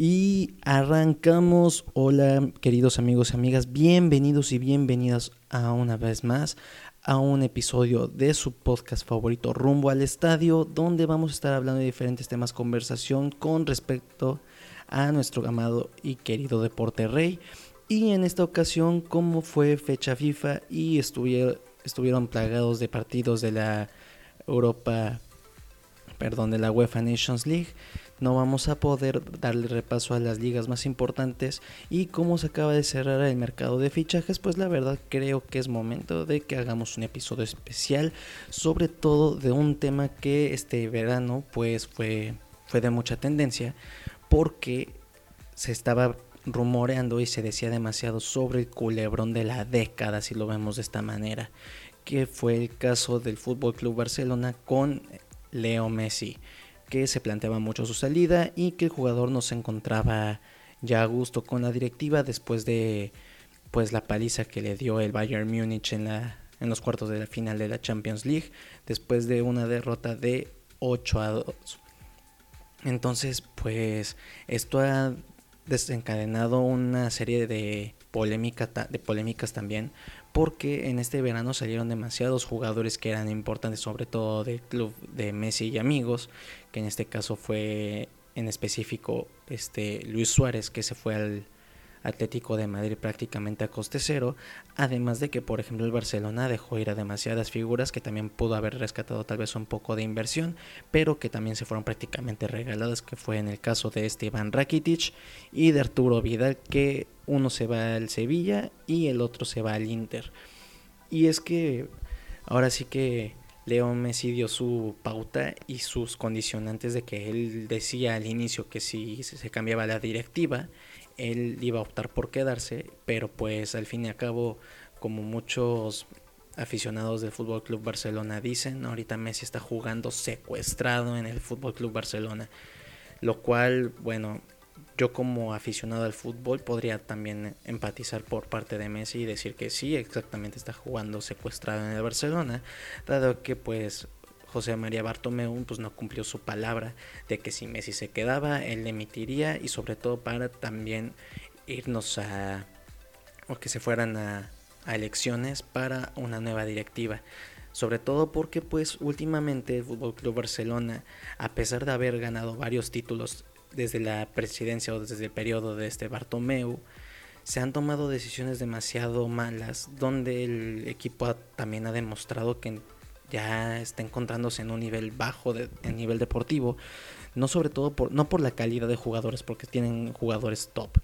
Y arrancamos. Hola, queridos amigos y amigas, bienvenidos y bienvenidas a una vez más a un episodio de su podcast favorito Rumbo al Estadio, donde vamos a estar hablando de diferentes temas conversación con respecto a nuestro amado y querido deporte rey. Y en esta ocasión, como fue fecha FIFA y estuvieron, estuvieron plagados de partidos de la Europa, perdón, de la UEFA Nations League. No vamos a poder darle repaso a las ligas más importantes. Y como se acaba de cerrar el mercado de fichajes, pues la verdad creo que es momento de que hagamos un episodio especial, sobre todo de un tema que este verano pues fue, fue de mucha tendencia porque se estaba rumoreando y se decía demasiado sobre el culebrón de la década, si lo vemos de esta manera, que fue el caso del Fútbol Club Barcelona con Leo Messi que se planteaba mucho su salida y que el jugador no se encontraba ya a gusto con la directiva después de pues la paliza que le dio el Bayern Múnich en la en los cuartos de la final de la Champions League después de una derrota de 8 a 2. Entonces, pues esto ha desencadenado una serie de polémica, de polémicas también porque en este verano salieron demasiados jugadores que eran importantes, sobre todo del club de Messi y amigos, que en este caso fue en específico este Luis Suárez, que se fue al Atlético de Madrid prácticamente a coste cero, además de que por ejemplo el Barcelona dejó ir a demasiadas figuras que también pudo haber rescatado tal vez un poco de inversión, pero que también se fueron prácticamente regaladas, que fue en el caso de este Iván Rakitic y de Arturo Vidal, que uno se va al Sevilla y el otro se va al Inter. Y es que ahora sí que Leo Messi dio su pauta y sus condicionantes de que él decía al inicio que si se cambiaba la directiva, él iba a optar por quedarse, pero pues al fin y al cabo, como muchos aficionados del Fútbol Club Barcelona dicen, ahorita Messi está jugando secuestrado en el Fútbol Club Barcelona, lo cual, bueno, yo como aficionado al fútbol podría también empatizar por parte de Messi y decir que sí, exactamente está jugando secuestrado en el Barcelona, dado que pues José María Bartomeu pues no cumplió su palabra de que si Messi se quedaba, él emitiría y sobre todo para también irnos a o que se fueran a, a elecciones para una nueva directiva. Sobre todo porque pues últimamente el Fútbol Club Barcelona, a pesar de haber ganado varios títulos desde la presidencia o desde el periodo de este Bartomeu, se han tomado decisiones demasiado malas, donde el equipo también ha demostrado que ya está encontrándose en un nivel bajo de, en nivel deportivo, no sobre todo por, no por la calidad de jugadores, porque tienen jugadores top,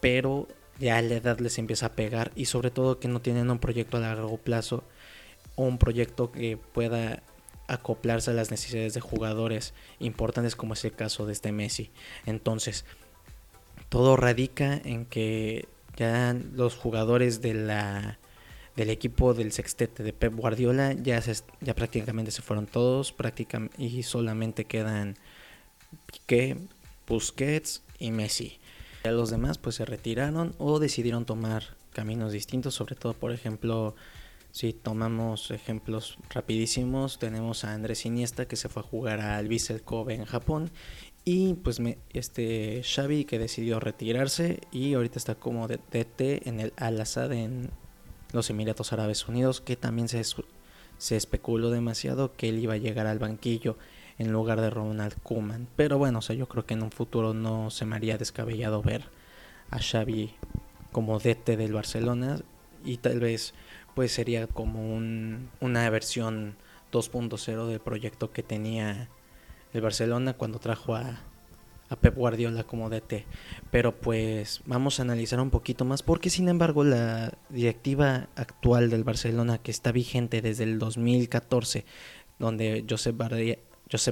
pero ya la edad les empieza a pegar y sobre todo que no tienen un proyecto a largo plazo o un proyecto que pueda acoplarse a las necesidades de jugadores importantes como es el caso de este Messi. Entonces, todo radica en que ya los jugadores de la del equipo del sextete de Pep Guardiola ya ya prácticamente se fueron todos prácticamente y solamente quedan Piqué, Busquets y Messi. Ya los demás pues se retiraron o decidieron tomar caminos distintos, sobre todo por ejemplo si tomamos ejemplos rapidísimos, tenemos a Andrés Iniesta que se fue a jugar al Vissel Kobe en Japón y pues este Xavi que decidió retirarse y ahorita está como DT en el Al Assad en los Emiratos Árabes Unidos que también se, se especuló demasiado que él iba a llegar al banquillo en lugar de Ronald Koeman. Pero bueno, o sea, yo creo que en un futuro no se me haría descabellado ver a Xavi como DT del Barcelona y tal vez pues sería como un, una versión 2.0 del proyecto que tenía el Barcelona cuando trajo a, a Pep Guardiola como DT. Pero pues vamos a analizar un poquito más porque sin embargo la directiva actual del Barcelona que está vigente desde el 2014, donde Josep,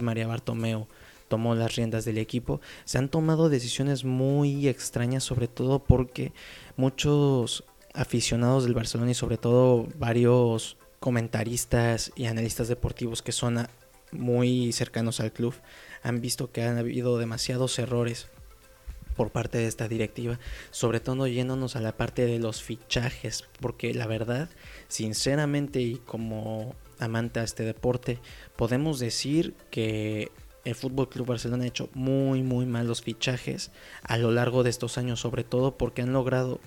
María Bartomeu tomó las riendas del equipo, se han tomado decisiones muy extrañas, sobre todo porque muchos aficionados del Barcelona y sobre todo varios comentaristas y analistas deportivos que son muy cercanos al club han visto que han habido demasiados errores por parte de esta directiva, sobre todo yéndonos a la parte de los fichajes, porque la verdad, sinceramente y como amante a este deporte, podemos decir que el Fútbol Club Barcelona ha hecho muy, muy malos fichajes a lo largo de estos años, sobre todo porque han logrado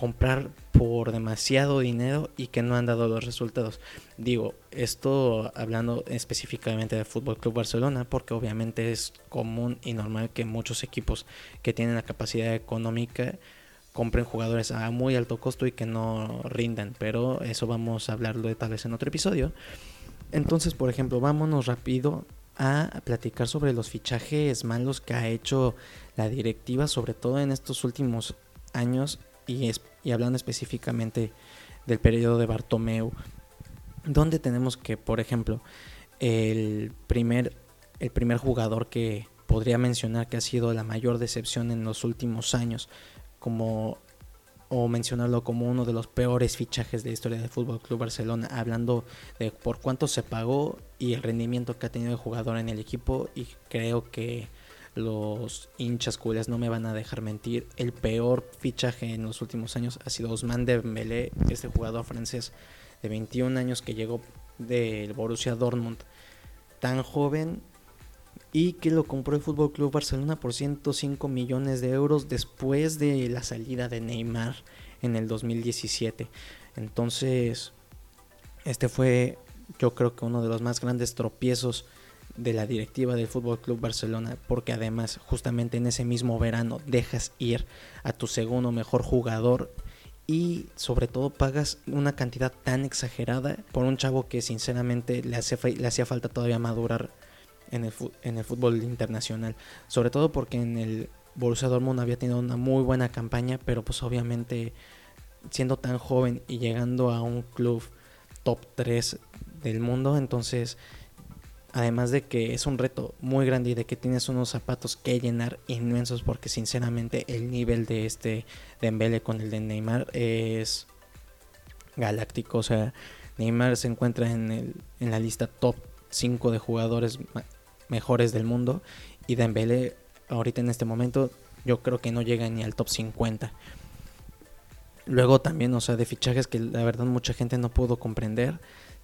comprar por demasiado dinero y que no han dado los resultados. Digo, esto hablando específicamente del Fútbol Club Barcelona, porque obviamente es común y normal que muchos equipos que tienen la capacidad económica compren jugadores a muy alto costo y que no rindan, pero eso vamos a hablarlo de tal vez en otro episodio. Entonces, por ejemplo, vámonos rápido a platicar sobre los fichajes malos que ha hecho la directiva, sobre todo en estos últimos años y, y hablando específicamente del periodo de Bartomeu, donde tenemos que, por ejemplo, el primer, el primer jugador que podría mencionar que ha sido la mayor decepción en los últimos años, como o mencionarlo como uno de los peores fichajes de la historia del Fútbol Club Barcelona, hablando de por cuánto se pagó y el rendimiento que ha tenido el jugador en el equipo. Y creo que los hinchas culés no me van a dejar mentir. El peor fichaje en los últimos años ha sido Osman Dembélé, este jugador francés de 21 años que llegó del Borussia Dortmund, tan joven y que lo compró el Fútbol Club Barcelona por 105 millones de euros después de la salida de Neymar en el 2017. Entonces, este fue yo creo que uno de los más grandes tropiezos de la directiva del Fútbol Club Barcelona, porque además justamente en ese mismo verano dejas ir a tu segundo mejor jugador y sobre todo pagas una cantidad tan exagerada por un chavo que sinceramente le, le hacía falta todavía madurar en el, en el fútbol internacional. Sobre todo porque en el Borussia Dortmund había tenido una muy buena campaña, pero pues obviamente siendo tan joven y llegando a un club top 3 del mundo, entonces además de que es un reto muy grande y de que tienes unos zapatos que llenar inmensos porque sinceramente el nivel de este Dembele con el de Neymar es galáctico, o sea, Neymar se encuentra en, el, en la lista top 5 de jugadores mejores del mundo y Dembele ahorita en este momento yo creo que no llega ni al top 50. Luego también, o sea, de fichajes que la verdad mucha gente no pudo comprender.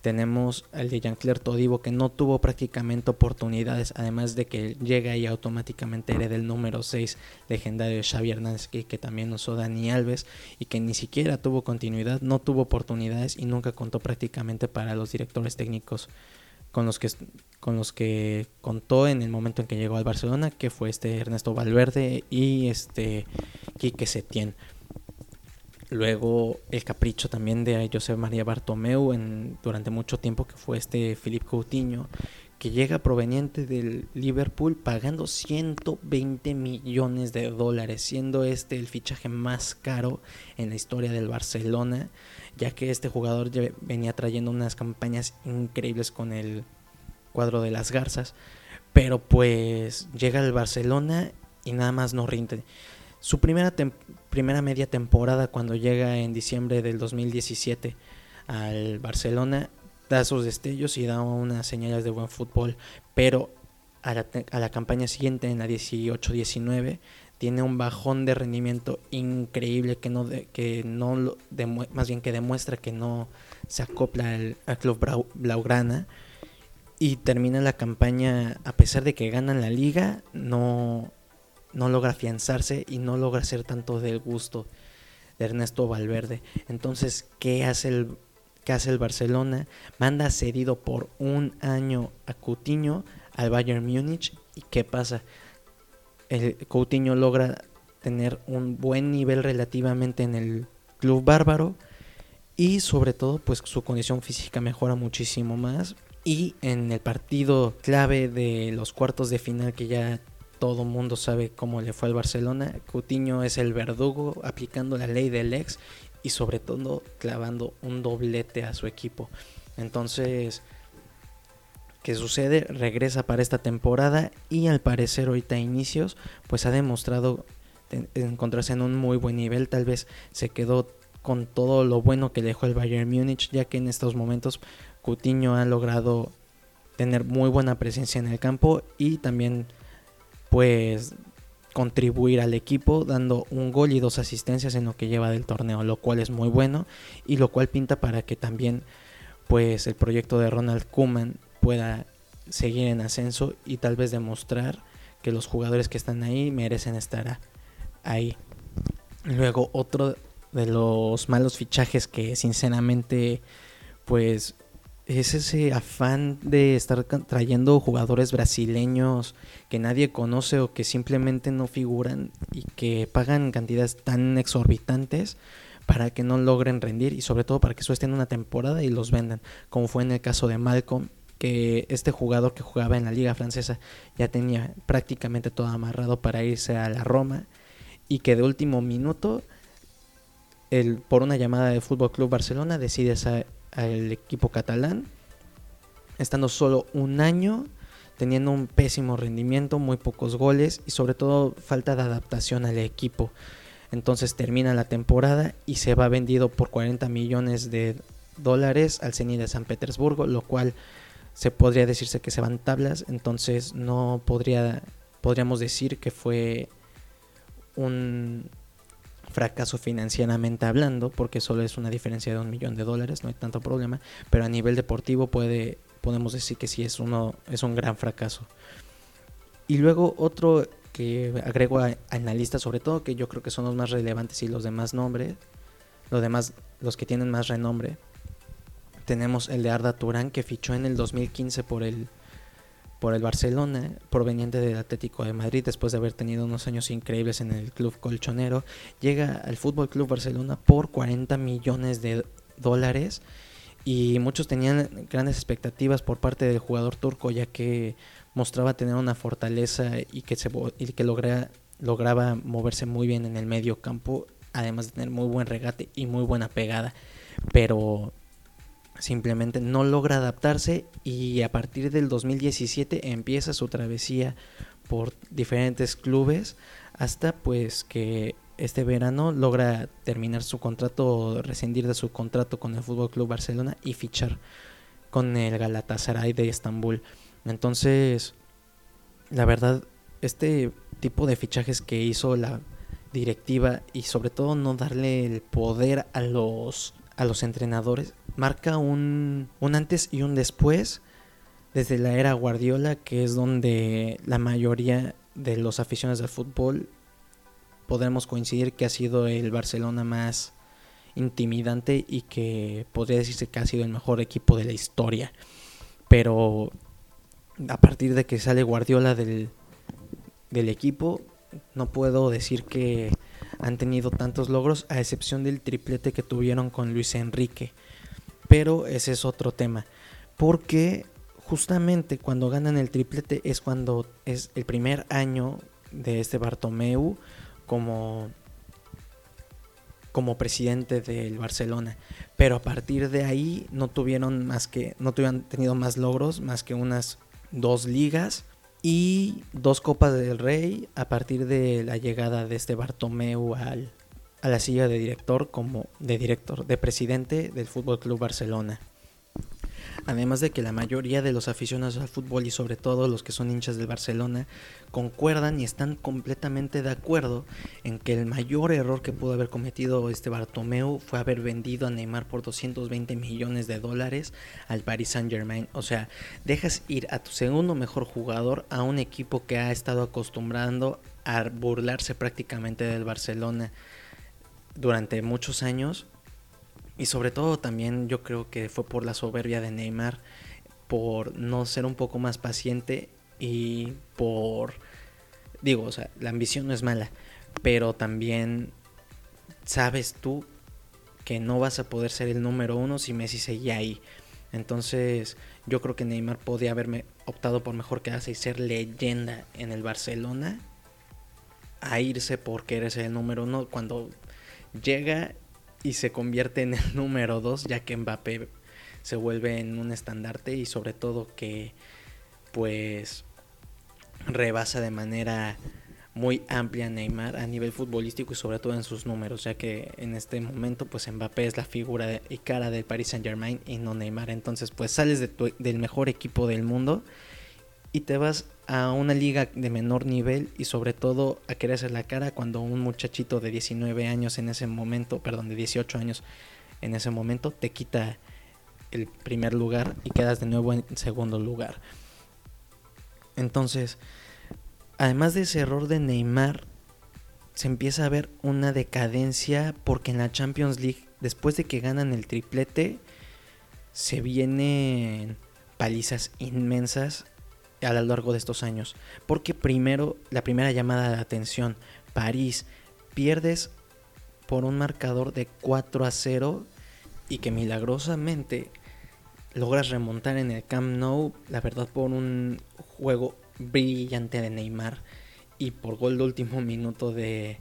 Tenemos al de Jean-Claire Todibo que no tuvo prácticamente oportunidades, además de que llega y automáticamente hereda el número 6 legendario de Xavi Hernández, que, que también usó Dani Alves y que ni siquiera tuvo continuidad, no tuvo oportunidades y nunca contó prácticamente para los directores técnicos con los que con los que contó en el momento en que llegó al Barcelona, que fue este Ernesto Valverde y este Quique Setién. Luego el capricho también de José María Bartomeu durante mucho tiempo, que fue este Philippe Coutinho, que llega proveniente del Liverpool pagando 120 millones de dólares, siendo este el fichaje más caro en la historia del Barcelona ya que este jugador venía trayendo unas campañas increíbles con el cuadro de las Garzas, pero pues llega al Barcelona y nada más no rinde. Su primera, primera media temporada cuando llega en diciembre del 2017 al Barcelona da sus destellos y da unas señales de buen fútbol, pero a la, a la campaña siguiente, en la 18-19, tiene un bajón de rendimiento increíble que no que no más bien que demuestra que no se acopla al, club blaugrana y termina la campaña a pesar de que ganan la liga no no logra afianzarse y no logra ser tanto del gusto de Ernesto Valverde. Entonces qué hace el qué hace el Barcelona manda cedido por un año a Coutinho al Bayern Múnich y qué pasa el Coutinho logra tener un buen nivel relativamente en el club bárbaro y sobre todo pues su condición física mejora muchísimo más y en el partido clave de los cuartos de final que ya todo mundo sabe cómo le fue al Barcelona, Coutinho es el verdugo aplicando la ley del ex y sobre todo clavando un doblete a su equipo. Entonces, que sucede, regresa para esta temporada y al parecer ahorita a inicios pues ha demostrado encontrarse en un muy buen nivel, tal vez se quedó con todo lo bueno que dejó el Bayern Múnich, ya que en estos momentos Coutinho ha logrado tener muy buena presencia en el campo y también pues contribuir al equipo dando un gol y dos asistencias en lo que lleva del torneo, lo cual es muy bueno y lo cual pinta para que también pues el proyecto de Ronald Koeman pueda seguir en ascenso y tal vez demostrar que los jugadores que están ahí merecen estar ahí. Luego otro de los malos fichajes que sinceramente pues es ese afán de estar trayendo jugadores brasileños que nadie conoce o que simplemente no figuran y que pagan cantidades tan exorbitantes para que no logren rendir y sobre todo para que estén una temporada y los vendan, como fue en el caso de Malcolm, que este jugador que jugaba en la liga francesa ya tenía prácticamente todo amarrado para irse a la Roma y que de último minuto el, por una llamada de Fútbol Club Barcelona decide al equipo catalán estando solo un año teniendo un pésimo rendimiento, muy pocos goles y sobre todo falta de adaptación al equipo. Entonces termina la temporada y se va vendido por 40 millones de dólares al Zenit de San Petersburgo, lo cual se podría decirse que se van tablas, entonces no podría podríamos decir que fue un fracaso financieramente hablando, porque solo es una diferencia de un millón de dólares, no hay tanto problema, pero a nivel deportivo puede podemos decir que sí es uno es un gran fracaso. Y luego otro que agrego a, sobre todo que yo creo que son los más relevantes y los demás nombres, los demás, los que tienen más renombre. Tenemos el de Arda Turán que fichó en el 2015 por el por el Barcelona, proveniente del Atlético de Madrid, después de haber tenido unos años increíbles en el club colchonero, llega al Fútbol Club Barcelona por 40 millones de dólares y muchos tenían grandes expectativas por parte del jugador turco ya que mostraba tener una fortaleza y que, se, y que lograba moverse muy bien en el medio campo, además de tener muy buen regate y muy buena pegada. Pero simplemente no logra adaptarse y a partir del 2017 empieza su travesía por diferentes clubes hasta pues que este verano logra terminar su contrato, rescindir de su contrato con el Fútbol Club Barcelona y fichar con el Galatasaray de Estambul. Entonces, la verdad, este tipo de fichajes que hizo la directiva y sobre todo no darle el poder a los, a los entrenadores, marca un, un antes y un después desde la era Guardiola, que es donde la mayoría de los aficionados del fútbol podremos coincidir que ha sido el Barcelona más intimidante y que podría decirse que ha sido el mejor equipo de la historia. Pero a partir de que sale Guardiola del, del equipo, no puedo decir que han tenido tantos logros, a excepción del triplete que tuvieron con Luis Enrique. Pero ese es otro tema. Porque justamente cuando ganan el triplete es cuando es el primer año de este Bartomeu como como presidente del Barcelona. Pero a partir de ahí no tuvieron más que, no tuvieron tenido más logros, más que unas dos ligas y dos Copas del Rey a partir de la llegada de este Bartomeu al, a la silla de director como de director, de presidente del Fútbol Club Barcelona. Además de que la mayoría de los aficionados al fútbol y sobre todo los que son hinchas del Barcelona concuerdan y están completamente de acuerdo en que el mayor error que pudo haber cometido este Bartomeu fue haber vendido a Neymar por 220 millones de dólares al Paris Saint Germain. O sea, dejas ir a tu segundo mejor jugador a un equipo que ha estado acostumbrando a burlarse prácticamente del Barcelona durante muchos años y sobre todo también yo creo que fue por la soberbia de Neymar, por no ser un poco más paciente y por, digo, o sea, la ambición no es mala, pero también sabes tú que no vas a poder ser el número uno si Messi seguía ahí. Entonces yo creo que Neymar podía haberme optado por mejor quedarse y ser leyenda en el Barcelona a irse porque eres el número uno cuando llega y se convierte en el número 2 ya que Mbappé se vuelve en un estandarte y sobre todo que pues rebasa de manera muy amplia Neymar a nivel futbolístico y sobre todo en sus números, ya que en este momento pues Mbappé es la figura y cara del Paris Saint Germain y no Neymar, entonces pues sales del mejor equipo del mundo y te vas a una liga de menor nivel y sobre todo a querer hacer la cara cuando un muchachito de 19 años en ese momento, perdón, de 18 años en ese momento te quita el primer lugar y quedas de nuevo en segundo lugar. Entonces, además de ese error de Neymar, se empieza a ver una decadencia porque en la Champions League, después de que ganan el triplete, se vienen palizas inmensas a lo largo de estos años. Porque primero, la primera llamada de atención, París, pierdes por un marcador de 4 a 0 y que milagrosamente logras remontar en el Camp Nou, la verdad por un juego brillante de Neymar y por gol de último minuto de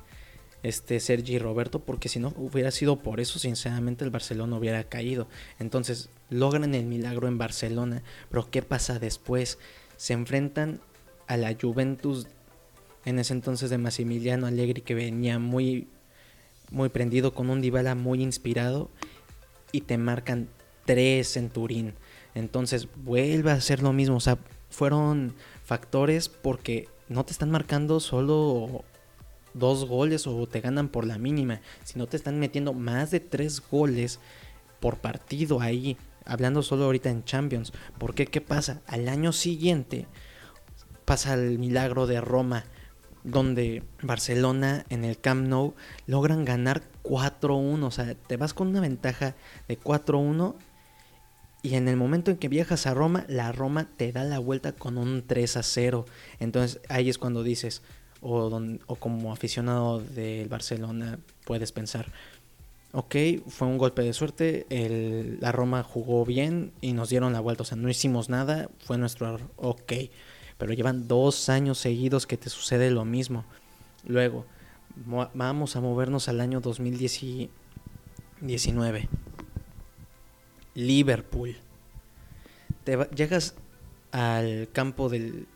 este Sergi Roberto, porque si no hubiera sido por eso, sinceramente el Barcelona hubiera caído. Entonces logran el milagro en Barcelona, pero ¿qué pasa después? Se enfrentan a la Juventus en ese entonces de Massimiliano Allegri que venía muy muy prendido con un Dybala muy inspirado y te marcan tres en Turín. Entonces vuelve a ser lo mismo, o sea, fueron factores porque no te están marcando solo dos goles o te ganan por la mínima, sino te están metiendo más de tres goles por partido ahí, hablando solo ahorita en Champions. ¿Por qué? ¿Qué pasa? Al año siguiente pasa el milagro de Roma, donde Barcelona en el Camp Nou logran ganar 4-1, o sea, te vas con una ventaja de 4-1 y en el momento en que viajas a Roma, la Roma te da la vuelta con un 3 a 0. Entonces ahí es cuando dices, o como aficionado del Barcelona, puedes pensar, ok, fue un golpe de suerte, el, la Roma jugó bien y nos dieron la vuelta, o sea, no hicimos nada, fue nuestro ok, pero llevan dos años seguidos que te sucede lo mismo. Luego, vamos a movernos al año 2019. Liverpool. Te llegas al campo del,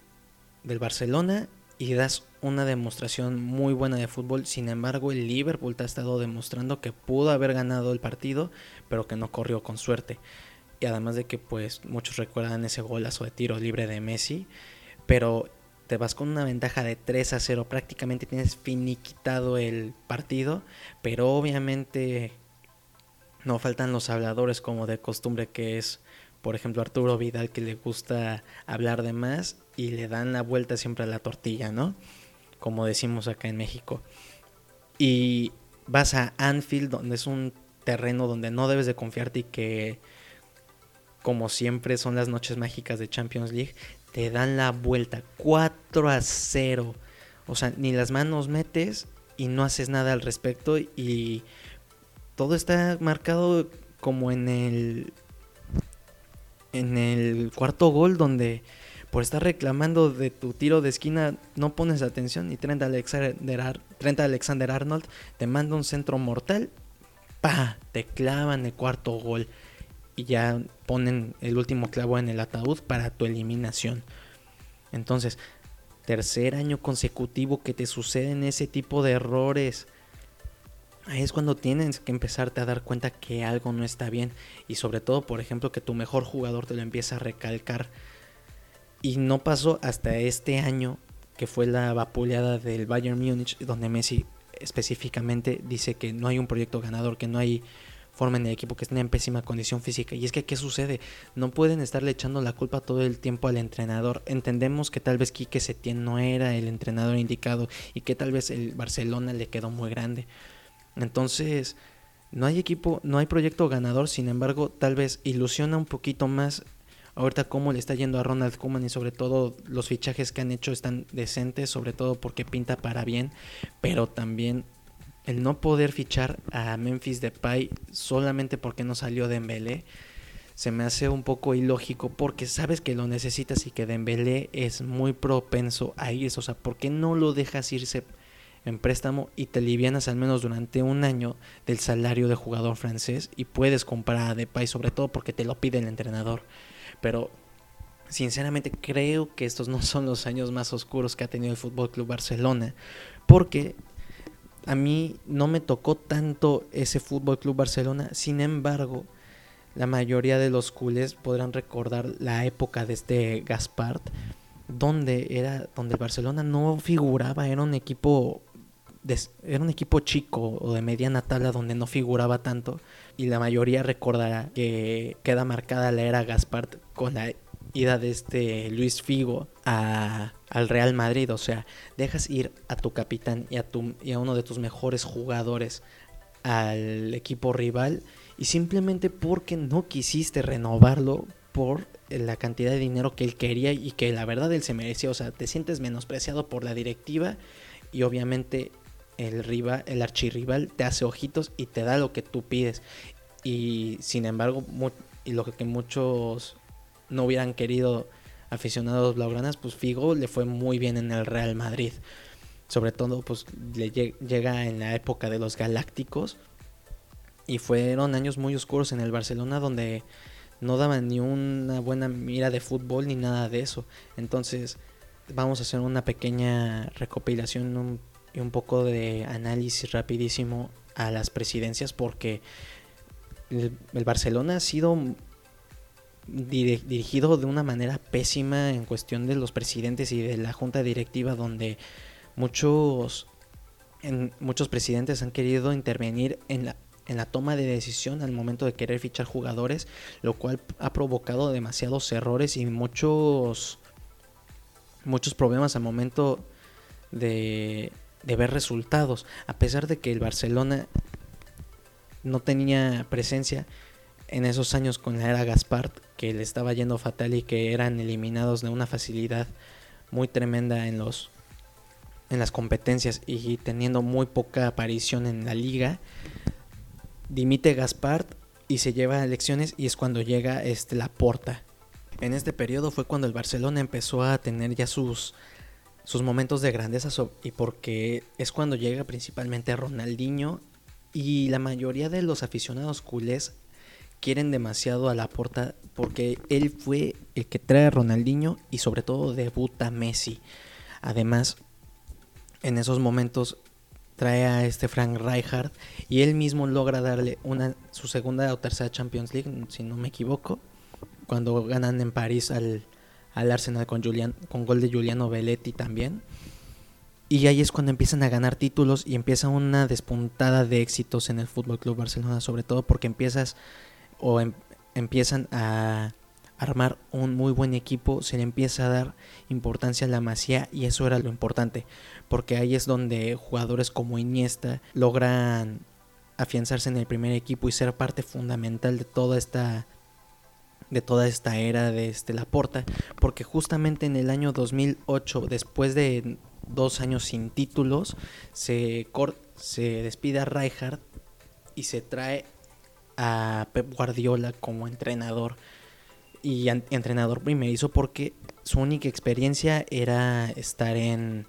del Barcelona y das una demostración muy buena de fútbol. Sin embargo, el Liverpool te ha estado demostrando que pudo haber ganado el partido, pero que no corrió con suerte. Y además de que pues muchos recuerdan ese golazo de tiro libre de Messi, pero te vas con una ventaja de 3 a 0, prácticamente tienes finiquitado el partido, pero obviamente no faltan los habladores como de costumbre que es, por ejemplo, Arturo Vidal que le gusta hablar de más y le dan la vuelta siempre a la tortilla, ¿no? Como decimos acá en México. Y vas a Anfield, donde es un terreno donde no debes de confiarte y que, como siempre, son las noches mágicas de Champions League. Te dan la vuelta 4 a 0. O sea, ni las manos metes y no haces nada al respecto y todo está marcado como en el en el cuarto gol donde por estar reclamando de tu tiro de esquina no pones atención y Trent Alexander, Trent Alexander Arnold te manda un centro mortal, pa, te clavan el cuarto gol y ya ponen el último clavo en el ataúd para tu eliminación. Entonces, tercer año consecutivo que te suceden ese tipo de errores ahí es cuando tienes que empezarte a dar cuenta que algo no está bien. Y sobre todo, por ejemplo, que tu mejor jugador te lo empieza a recalcar. Y no pasó hasta este año, que fue la vapuleada del Bayern Múnich, donde Messi específicamente dice que no hay un proyecto ganador, que no hay forma en el equipo que esté en pésima condición física. Y es que, ¿qué sucede? No pueden estarle echando la culpa todo el tiempo al entrenador. Entendemos que tal vez Quique Setién no era el entrenador indicado y que tal vez el Barcelona le quedó muy grande. Entonces, no hay equipo, no hay proyecto ganador, sin embargo, tal vez ilusiona un poquito más ahorita cómo le está yendo a Ronald Koeman y sobre todo los fichajes que han hecho están decentes, sobre todo porque pinta para bien, pero también el no poder fichar a Memphis Depay solamente porque no salió Dembélé se me hace un poco ilógico porque sabes que lo necesitas y que Dembélé es muy propenso a irse, o sea, ¿por qué no lo dejas irse en préstamo y te alivianas al menos durante un año del salario de jugador francés y puedes comprar a Depay sobre todo porque te lo pide el entrenador. Pero sinceramente creo que estos no son los años más oscuros que ha tenido el Fútbol Club Barcelona porque a mí no me tocó tanto ese Fútbol Club Barcelona, sin embargo, la mayoría de los culés podrán recordar la época de este Gaspard donde era donde el Barcelona no figuraba, era un equipo era un equipo chico o de mediana tabla donde no figuraba tanto y la mayoría recordará que queda marcada la era Gaspard con la ida de este Luis Figo a, al Real Madrid. O sea, dejas ir a tu capitán y a, tu, y a uno de tus mejores jugadores al equipo rival y simplemente porque no quisiste renovarlo por la cantidad de dinero que él quería y que la verdad él se merecía. O sea, te sientes menospreciado por la directiva y obviamente el rival, el archirrival te hace ojitos y te da lo que tú pides. Y sin embargo, y lo que muchos no hubieran querido aficionados blaugranas, pues Figo le fue muy bien en el Real Madrid. Sobre todo, pues le llega en la época de los Galácticos. Y fueron años muy oscuros en el Barcelona donde no daban ni una buena mira de fútbol ni nada de eso. Entonces, vamos a hacer una pequeña recopilación y un poco de análisis rapidísimo a las presidencias porque el, Barcelona ha sido dirigido de una manera pésima en cuestión de los presidentes y de la junta directiva donde muchos muchos presidentes han querido intervenir en la en la toma de decisión al momento de querer fichar jugadores, lo cual ha provocado demasiados errores y muchos muchos problemas al momento de, de ver resultados, a pesar de que el Barcelona no tenía presencia en esos años con la era que le estaba yendo fatal y que eran eliminados de una facilidad muy tremenda en los en las competencias y teniendo muy poca aparición en la liga, dimite Gaspart y se lleva a elecciones y es cuando llega este Laporta. En este periodo fue cuando el Barcelona empezó a tener ya sus sus momentos de grandeza y porque es cuando llega principalmente Ronaldinho y la mayoría de los aficionados culés quieren demasiado a la porta porque él fue el que trae a Ronaldinho y sobre todo debuta Messi. Además, en esos momentos trae a este Frank Rijkaard y él mismo logra darle una su segunda o tercera Champions League, si no me equivoco, cuando ganan en París al, al Arsenal con, gol de Giuliano Belletti también. Y ahí es cuando empiezan a ganar títulos y empieza una despuntada de éxitos en el Fútbol Club Barcelona, sobre todo porque empiezas o em, empiezan a armar un muy buen equipo, se le empieza a dar importancia a la masía y eso era lo importante, porque ahí es donde jugadores como Iniesta logran afianzarse en el primer equipo y ser parte fundamental de toda esta de toda esta era de este Laporta, porque justamente en el año 2008, después de dos años sin títulos, se, se despide a Rijkaard y se trae a Pep Guardiola como entrenador y entrenador primerizo porque su única experiencia era estar en,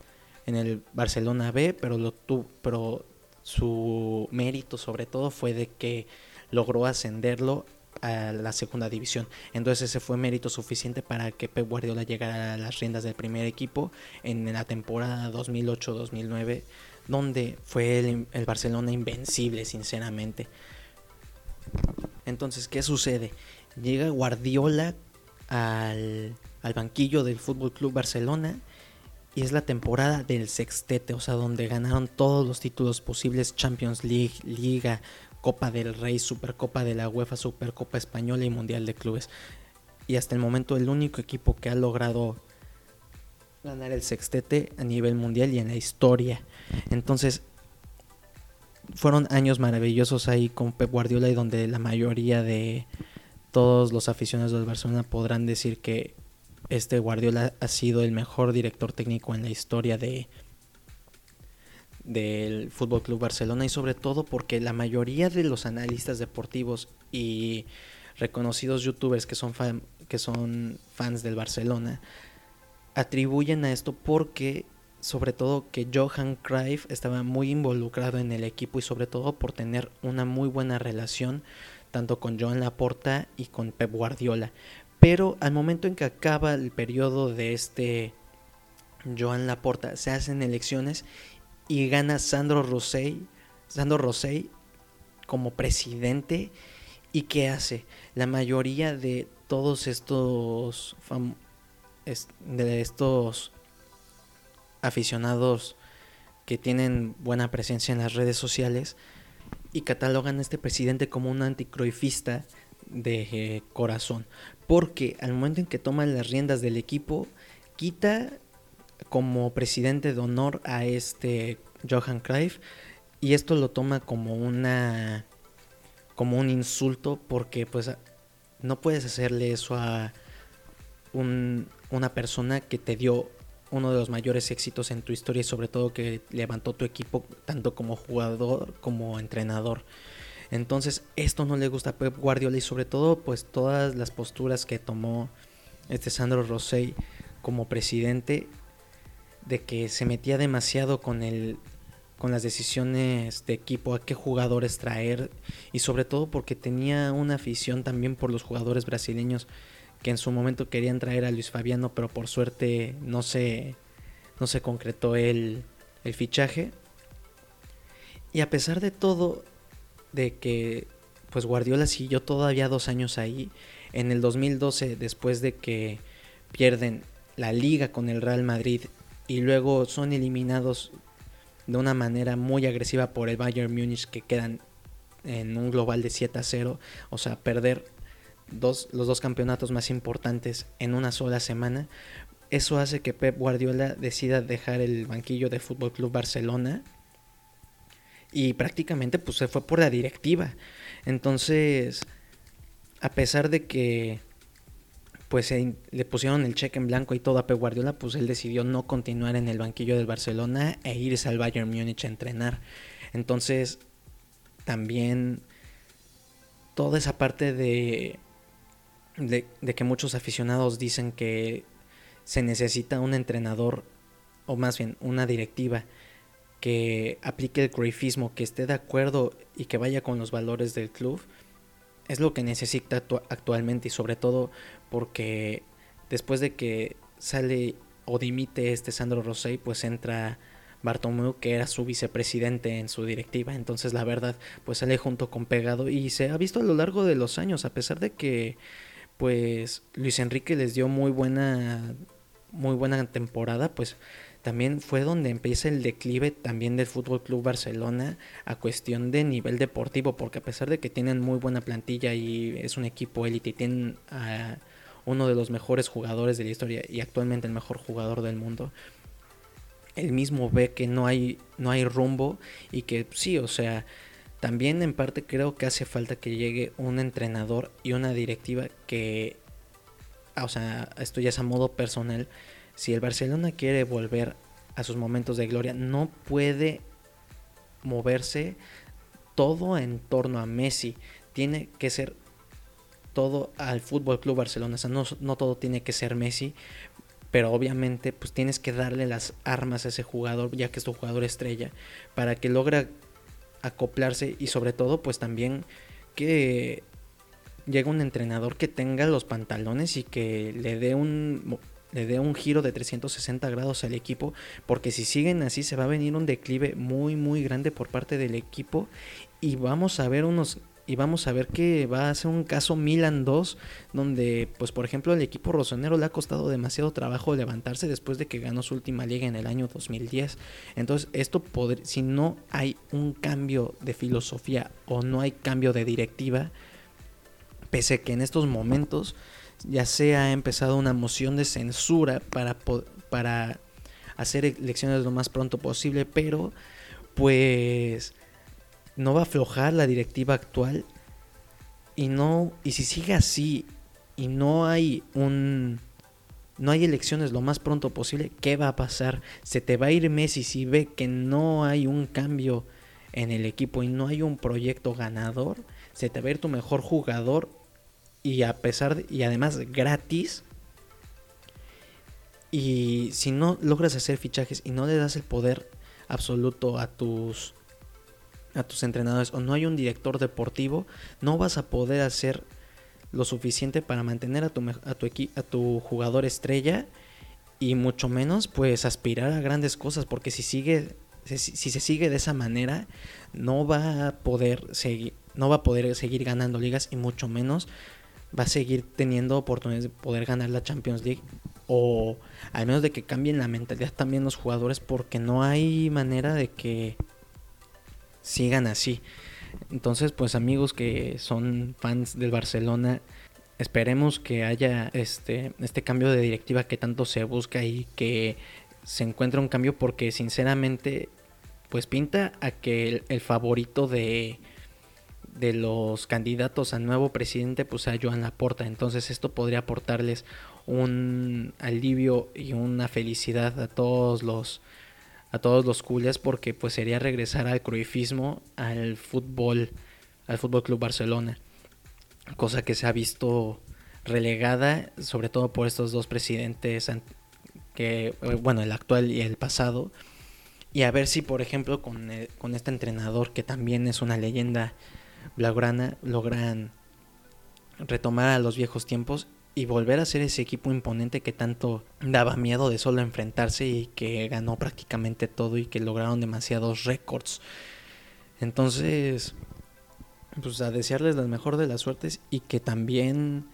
en el Barcelona B, pero lo tu, pero su mérito sobre todo fue de que logró ascenderlo a la segunda división. Entonces ese fue mérito suficiente para que Pep Guardiola llegara a las riendas del primer equipo en la temporada 2008-2009, donde fue el, el, Barcelona invencible, sinceramente. Entonces, ¿qué sucede? Llega Guardiola al, al banquillo del Fútbol Club Barcelona y es la temporada del sextete, o sea, donde ganaron todos los títulos posibles, Champions League, Liga, Copa del Rey, Supercopa de la UEFA, Supercopa Española y Mundial de Clubes. Y hasta el momento el único equipo que ha logrado ganar el sextete a nivel mundial y en la historia. Entonces, fueron años maravillosos ahí con Pep Guardiola y donde la mayoría de todos los aficionados del Barcelona podrán decir que este Guardiola ha sido el mejor director técnico en la historia de, del Fútbol Club Barcelona y sobre todo porque la mayoría de los analistas deportivos y reconocidos youtubers que son, que son fans del Barcelona atribuyen a esto porque sobre todo que Johan Cruyff estaba muy involucrado en el equipo y sobre todo por tener una muy buena relación tanto con Joan Laporta y con Pep Guardiola. Pero al momento en que acaba el periodo de este Joan Laporta, se hacen elecciones y gana Sandro Rosell, Sandro Rosell como presidente. ¿Y qué hace? La mayoría de todos estos de estos aficionados que tienen buena presencia en las redes sociales y catalogan a este presidente como un anticroifista de corazón. Porque al momento en que toma las riendas del equipo, quita como presidente de honor a este Johan Cruyff. Y esto lo toma como una como un insulto porque pues no puedes hacerle eso a una persona que te dio uno de los mayores éxitos en tu historia y sobre todo que levantó tu equipo tanto como jugador como entrenador. Entonces esto no le gusta a Pep Guardiola y sobre todo pues todas las posturas que tomó este Sandro Rosell como presidente de que se metía demasiado con el con las decisiones de equipo, a qué jugadores traer y sobre todo porque tenía una afición también por los jugadores brasileños que en su momento querían traer a Luis Fabiano, pero por suerte no se, no se concretó el, el fichaje. Y a pesar de todo, de que pues Guardiola siguió todavía dos años ahí, en el 2012, después de que pierden la liga con el Real Madrid y luego son eliminados de una manera muy agresiva por el Bayern Múnich que quedan en un global de 7 a 0, o sea, perder dos, los dos campeonatos más importantes en una sola semana, eso hace que Pep Guardiola decida dejar el banquillo de Fútbol Club Barcelona y prácticamente pues se fue por la directiva. Entonces, a pesar de que pues le pusieron el cheque en blanco y todo a Pep Guardiola, pues él decidió no continuar en el banquillo del Barcelona e irse al Bayern Múnich a entrenar. Entonces, también toda esa parte de de, que muchos aficionados dicen que se necesita un entrenador, o más bien una directiva, que aplique el cruyffismo, que esté de acuerdo y que vaya con los valores del club, es lo que necesita actualmente y sobre todo porque después de que sale o dimite este Sandro Rosell, pues entra Bartomeu, que era su vicepresidente en su directiva. Entonces, la verdad, pues sale junto con Pegado y se ha visto a lo largo de los años, a pesar de que pues Luis Enrique les dio muy buena muy buena temporada, pues también fue donde empieza el declive también del Fútbol Club Barcelona a cuestión de nivel deportivo, porque a pesar de que tienen muy buena plantilla y es un equipo élite y tienen a uno de los mejores jugadores de la historia y actualmente el mejor jugador del mundo, él mismo ve que no hay no hay rumbo y que sí, o sea, también en parte creo que hace falta que llegue un entrenador y una directiva que, o sea, esto ya es a modo personal, si el Barcelona quiere volver a sus momentos de gloria, no puede moverse todo en torno a Messi. Tiene que ser todo al Fútbol Club Barcelona. O sea, no, no, todo tiene que ser Messi. Pero obviamente, pues tienes que darle las armas a ese jugador, ya que es tu jugador estrella, para que logre acoplarse y sobre todo pues también que llegue un entrenador que tenga los pantalones y que le dé un le dé un giro de 360 grados al equipo porque si siguen así se va a venir un declive muy muy grande por parte del equipo. Y vamos a ver unos y vamos a ver que va a ser un caso Milan 2 donde pues por ejemplo el equipo rosonero le ha costado demasiado trabajo levantarse después de que ganó su última liga en el año 2010 entonces esto si no hay un cambio de filosofía o no hay cambio de directiva pese que en estos momentos ya se ha empezado una moción de censura para, para hacer elecciones lo más pronto posible pero pues no va a aflojar la directiva actual y no y si sigue así y no hay un no hay elecciones lo más pronto posible, ¿qué va a pasar? Se te va a ir Messi si ve que no hay un cambio en el equipo y no hay un proyecto ganador, se te va a ir tu mejor jugador y a pesar de, y además gratis. Y si no logras hacer fichajes y no le das el poder absoluto a tus a tus entrenadores o no hay un director deportivo, no vas a poder hacer lo suficiente para mantener a tu, a tu, a tu jugador estrella y mucho menos pues aspirar a grandes cosas porque si sigue si, se sigue de esa manera no va a poder seguir no va a poder seguir ganando ligas y mucho menos va a seguir teniendo oportunidades de poder ganar la Champions League o al menos de que cambien la mentalidad también los jugadores porque no hay manera de que sigan así. Entonces, pues amigos que son fans del Barcelona, esperemos que haya este, este cambio de directiva que tanto se busca y que se encuentre un cambio porque sinceramente pues pinta a que el, favorito de, de los candidatos a nuevo presidente pues sea Joan Laporta. Entonces esto podría aportarles un alivio y una felicidad a todos los a todos los culés porque pues sería regresar al cruifismo, al fútbol, al Fútbol Club Barcelona, cosa que se ha visto relegada sobre todo por estos dos presidentes que bueno, el actual y el pasado. Y a ver si por ejemplo con, con este entrenador que también es una leyenda blaugrana logran retomar a los viejos tiempos y volver a ser ese equipo imponente que tanto daba miedo de solo enfrentarse y que ganó prácticamente todo y que lograron demasiados récords. Entonces, pues a desearles la mejor de las suertes y que también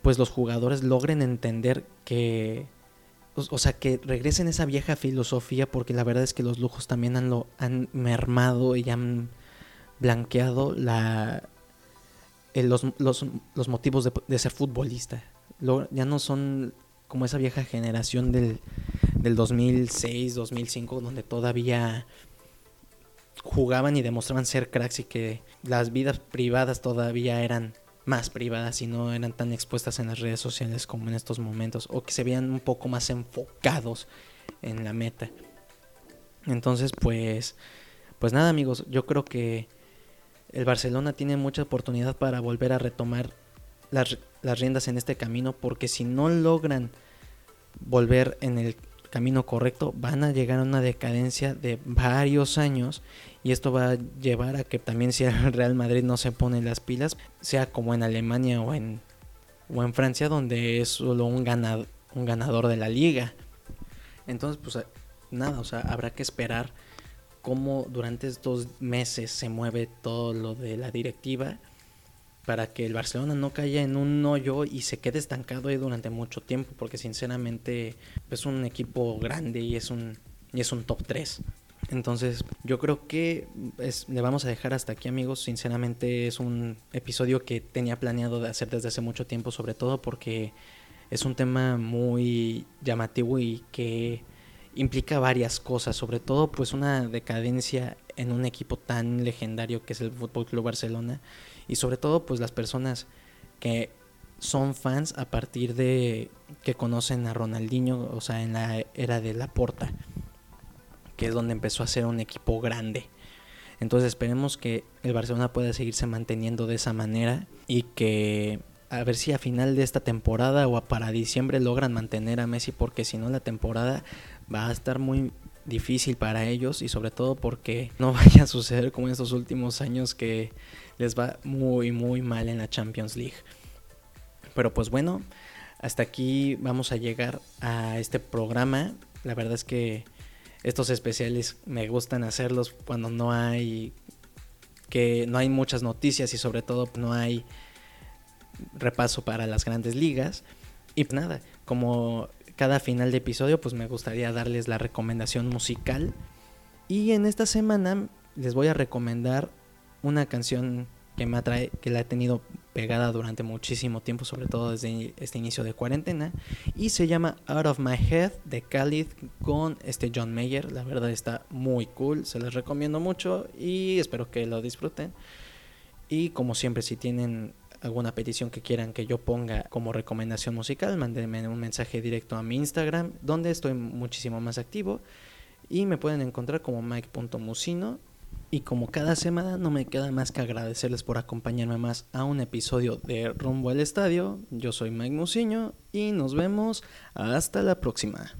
pues los jugadores logren entender que o, sea, que regresen esa vieja filosofía porque la verdad es que los lujos también han lo han mermado y han blanqueado la los, los, motivos de, de ser futbolista ya no son como esa vieja generación del, del 2006, 2005, donde todavía jugaban y demostraban ser cracks y que las vidas privadas todavía eran más privadas y no eran tan expuestas en las redes sociales como en estos momentos o que se veían un poco más enfocados en la meta. Entonces, pues pues nada, amigos, yo creo que el Barcelona tiene mucha oportunidad para volver a retomar las, riendas en este camino porque si no logran volver en el camino correcto van a llegar a una decadencia de varios años y esto va a llevar a que también si el Real Madrid no se pone las pilas sea como en Alemania o en o en Francia donde es solo un un ganador de la liga. Entonces pues nada o sea habrá que esperar cómo durante estos meses se mueve todo lo de la directiva para que el Barcelona no caiga en un hoyo y se quede estancado ahí durante mucho tiempo, porque sinceramente es un equipo grande y es un, y es un top 3. Entonces yo creo que le vamos a dejar hasta aquí amigos, sinceramente es un episodio que tenía planeado de hacer desde hace mucho tiempo, sobre todo porque es un tema muy llamativo y que implica varias cosas, sobre todo pues una decadencia en un equipo tan legendario que es el Fútbol Club Barcelona y sobre todo pues las personas que son fans a partir de que conocen a Ronaldinho, o sea, en la era de la Porta, que es donde empezó a ser un equipo grande. Entonces esperemos que el Barcelona pueda seguirse manteniendo de esa manera y que a ver si a final de esta temporada o para diciembre logran mantener a Messi porque si no la temporada va a estar muy difícil para ellos y sobre todo porque no vaya a suceder como en estos últimos años que les va muy muy mal en la Champions League. Pero pues bueno, hasta aquí vamos a llegar a este programa. La verdad es que estos especiales me gustan hacerlos cuando no hay que no hay muchas noticias y sobre todo no hay repaso para las grandes ligas. Y pues nada, como cada final de episodio, pues me gustaría darles la recomendación musical. Y en esta semana les voy a recomendar una canción que me atrae, que la he tenido pegada durante muchísimo tiempo, sobre todo desde este inicio de cuarentena, y se llama Out of My Head de Khalid con este John Mayer. La verdad está muy cool, se les recomiendo mucho y espero que lo disfruten. Y como siempre, si tienen alguna petición que quieran que yo ponga como recomendación musical, mándenme un mensaje directo a mi Instagram, donde estoy muchísimo más activo. Y me pueden encontrar como mike.musino. Y como cada semana no me queda más que agradecerles por acompañarme más a un episodio de Rumbo al Estadio. Yo soy Mike Musiño y nos vemos hasta la próxima.